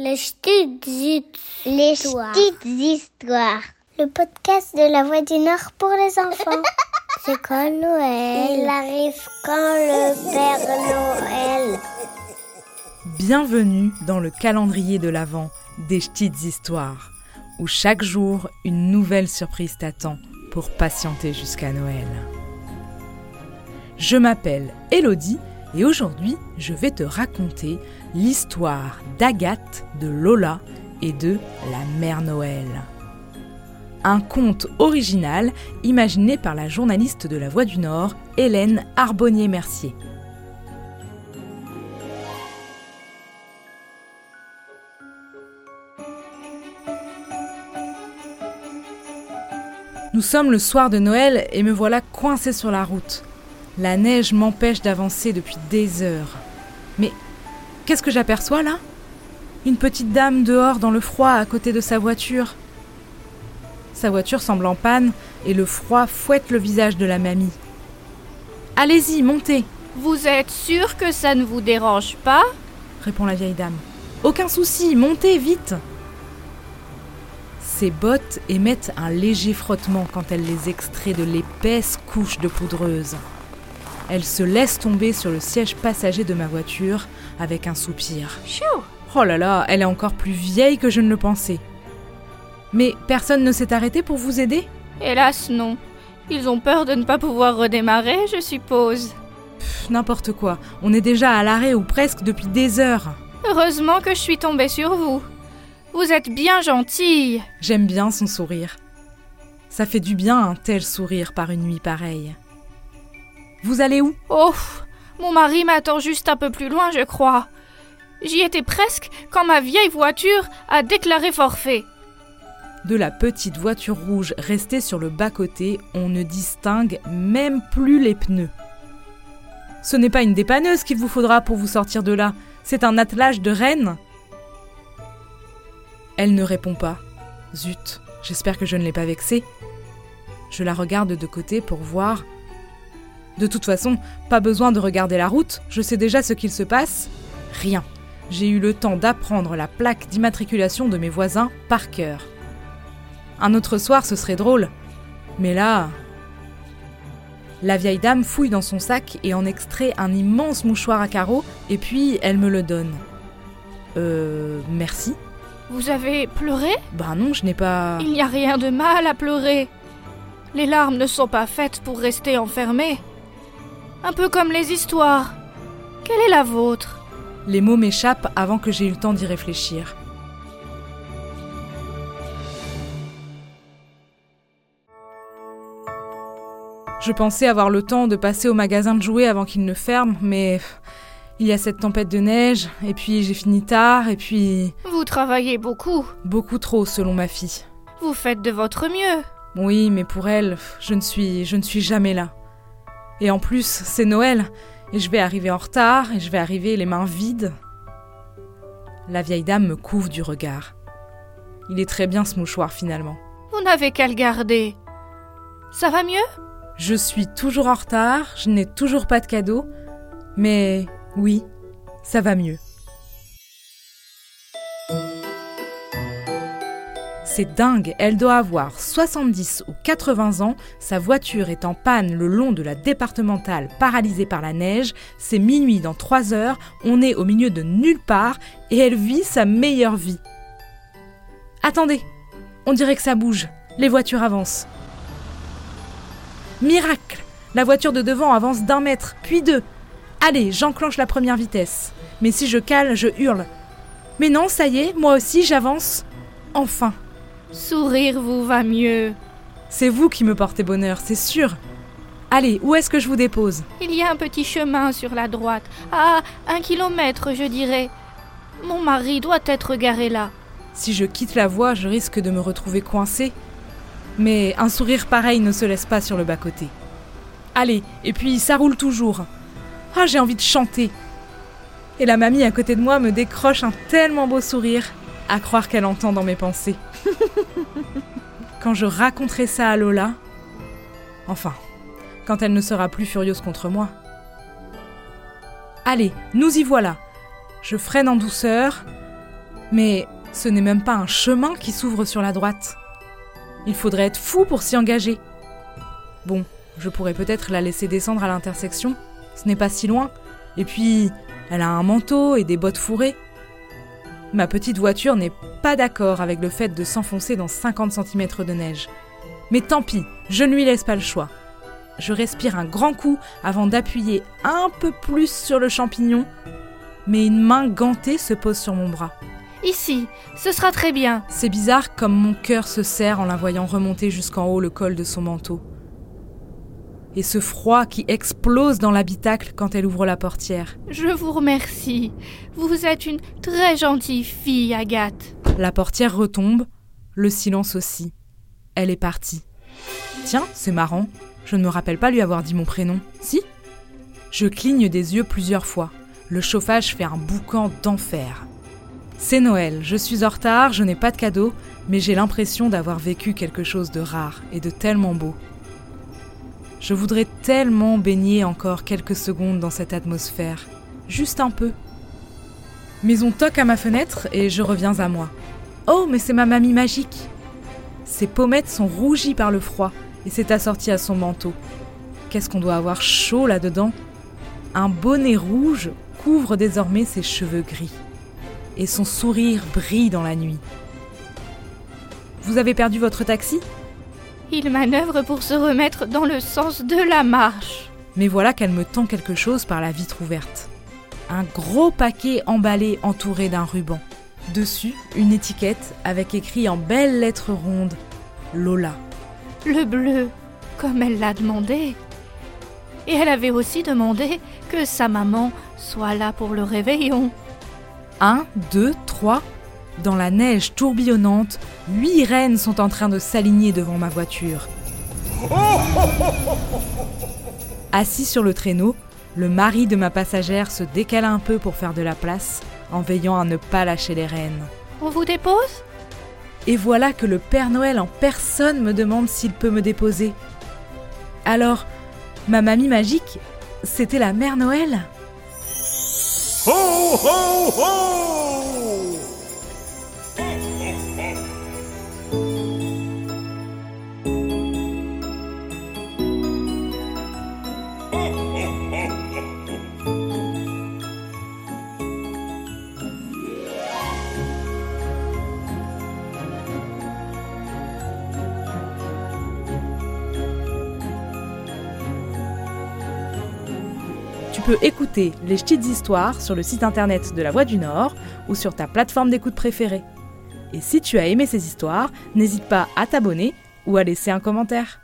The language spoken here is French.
Les petites histoires. Les petites histoires. Le podcast de la Voix du Nord pour les enfants. C'est quand Noël Il arrive quand le Père Noël Bienvenue dans le calendrier de l'Avent des petites histoires, où chaque jour une nouvelle surprise t'attend pour patienter jusqu'à Noël. Je m'appelle Elodie et aujourd'hui je vais te raconter l'histoire d'Agathe, de Lola et de la Mère Noël. Un conte original imaginé par la journaliste de La Voix du Nord, Hélène Arbonnier-Mercier. Nous sommes le soir de Noël et me voilà coincé sur la route. La neige m'empêche d'avancer depuis des heures. Mais qu'est-ce que j'aperçois là? Une petite dame dehors dans le froid à côté de sa voiture. Sa voiture semble en panne et le froid fouette le visage de la mamie. Allez-y, montez Vous êtes sûr que ça ne vous dérange pas? Répond la vieille dame. Aucun souci, montez vite Ses bottes émettent un léger frottement quand elle les extrait de l'épaisse couche de poudreuse. Elle se laisse tomber sur le siège passager de ma voiture avec un soupir. Oh là là, elle est encore plus vieille que je ne le pensais. Mais personne ne s'est arrêté pour vous aider? Hélas, non. Ils ont peur de ne pas pouvoir redémarrer, je suppose. N'importe quoi, on est déjà à l'arrêt ou presque depuis des heures. Heureusement que je suis tombée sur vous. Vous êtes bien gentille. J'aime bien son sourire. Ça fait du bien un tel sourire par une nuit pareille. Vous allez où? Oh, mon mari m'attend juste un peu plus loin, je crois. J'y étais presque quand ma vieille voiture a déclaré forfait. De la petite voiture rouge restée sur le bas-côté, on ne distingue même plus les pneus. Ce n'est pas une dépanneuse qu'il vous faudra pour vous sortir de là, c'est un attelage de rennes. Elle ne répond pas. Zut, j'espère que je ne l'ai pas vexée. Je la regarde de côté pour voir. De toute façon, pas besoin de regarder la route, je sais déjà ce qu'il se passe. Rien. J'ai eu le temps d'apprendre la plaque d'immatriculation de mes voisins par cœur. Un autre soir, ce serait drôle. Mais là... La vieille dame fouille dans son sac et en extrait un immense mouchoir à carreaux, et puis elle me le donne. Euh... Merci Vous avez pleuré? Ben non, je n'ai pas... Il n'y a rien de mal à pleurer. Les larmes ne sont pas faites pour rester enfermées. Un peu comme les histoires. Quelle est la vôtre? Les mots m'échappent avant que j'aie eu le temps d'y réfléchir. Je pensais avoir le temps de passer au magasin de jouets avant qu'il ne ferme, mais il y a cette tempête de neige, et puis j'ai fini tard, et puis Vous travaillez beaucoup. beaucoup trop selon ma fille. Vous faites de votre mieux. Oui, mais pour elle, je ne suis, je ne suis jamais là. Et en plus, c'est Noël, et je vais arriver en retard, et je vais arriver les mains vides. La vieille dame me couvre du regard. Il est très bien ce mouchoir finalement. Vous n'avez qu'à le garder. Ça va mieux? Je suis toujours en retard, je n'ai toujours pas de cadeau, mais oui, ça va mieux. C'est dingue, elle doit avoir 70 ou 80 ans, sa voiture est en panne le long de la départementale paralysée par la neige, c'est minuit dans 3 heures, on est au milieu de nulle part et elle vit sa meilleure vie. Attendez, on dirait que ça bouge, les voitures avancent. Miracle La voiture de devant avance d'un mètre, puis deux. Allez, j'enclenche la première vitesse. Mais si je cale, je hurle. Mais non, ça y est, moi aussi j'avance. Enfin. Sourire vous va mieux. C'est vous qui me portez bonheur, c'est sûr. Allez, où est-ce que je vous dépose? Il y a un petit chemin sur la droite. À un kilomètre, je dirais. Mon mari doit être garé là. Si je quitte la voie, je risque de me retrouver coincé. Mais un sourire pareil ne se laisse pas sur le bas-côté. Allez, et puis ça roule toujours. Ah, j'ai envie de chanter. Et la mamie à côté de moi me décroche un tellement beau sourire, à croire qu'elle entend dans mes pensées. Quand je raconterai ça à Lola, enfin, quand elle ne sera plus furieuse contre moi. Allez, nous y voilà. Je freine en douceur. Mais ce n'est même pas un chemin qui s'ouvre sur la droite. Il faudrait être fou pour s'y engager. Bon, je pourrais peut-être la laisser descendre à l'intersection. Ce n'est pas si loin. Et puis, elle a un manteau et des bottes fourrées. Ma petite voiture n'est pas d'accord avec le fait de s'enfoncer dans 50 cm de neige. Mais tant pis, je ne lui laisse pas le choix. Je respire un grand coup avant d'appuyer un peu plus sur le champignon, mais une main gantée se pose sur mon bras. Ici, ce sera très bien. C'est bizarre comme mon cœur se serre en la voyant remonter jusqu'en haut le col de son manteau. Et ce froid qui explose dans l'habitacle quand elle ouvre la portière. Je vous remercie. Vous êtes une très gentille fille, Agathe. La portière retombe, le silence aussi. Elle est partie. Tiens, c'est marrant. Je ne me rappelle pas lui avoir dit mon prénom. Si? Je cligne des yeux plusieurs fois. Le chauffage fait un boucan d'enfer. C'est Noël, je suis en retard, je n'ai pas de cadeau, mais j'ai l'impression d'avoir vécu quelque chose de rare et de tellement beau. Je voudrais tellement baigner encore quelques secondes dans cette atmosphère, juste un peu. Mais on toque à ma fenêtre et je reviens à moi. Oh, mais c'est ma mamie magique Ses pommettes sont rougies par le froid et c'est assorti à son manteau. Qu'est-ce qu'on doit avoir chaud là-dedans? Un bonnet rouge couvre désormais ses cheveux gris et son sourire brille dans la nuit. Vous avez perdu votre taxi? Il manœuvre pour se remettre dans le sens de la marche. Mais voilà qu'elle me tend quelque chose par la vitre ouverte. Un gros paquet emballé entouré d'un ruban. Dessus, une étiquette avec écrit en belles lettres rondes Lola. Le bleu, comme elle l'a demandé. Et elle avait aussi demandé que sa maman soit là pour le réveillon. Un, deux, trois. Dans la neige tourbillonnante, huit rennes sont en train de s'aligner devant ma voiture. Assis sur le traîneau, le mari de ma passagère se décale un peu pour faire de la place, en veillant à ne pas lâcher les rennes. On vous dépose? Et voilà que le Père Noël en personne me demande s'il peut me déposer. Alors, ma mamie magique, c'était la Mère Noël? Ho, ho, ho Tu peux écouter les petites histoires sur le site internet de La Voix du Nord ou sur ta plateforme d'écoute préférée. Et si tu as aimé ces histoires, n'hésite pas à t'abonner ou à laisser un commentaire.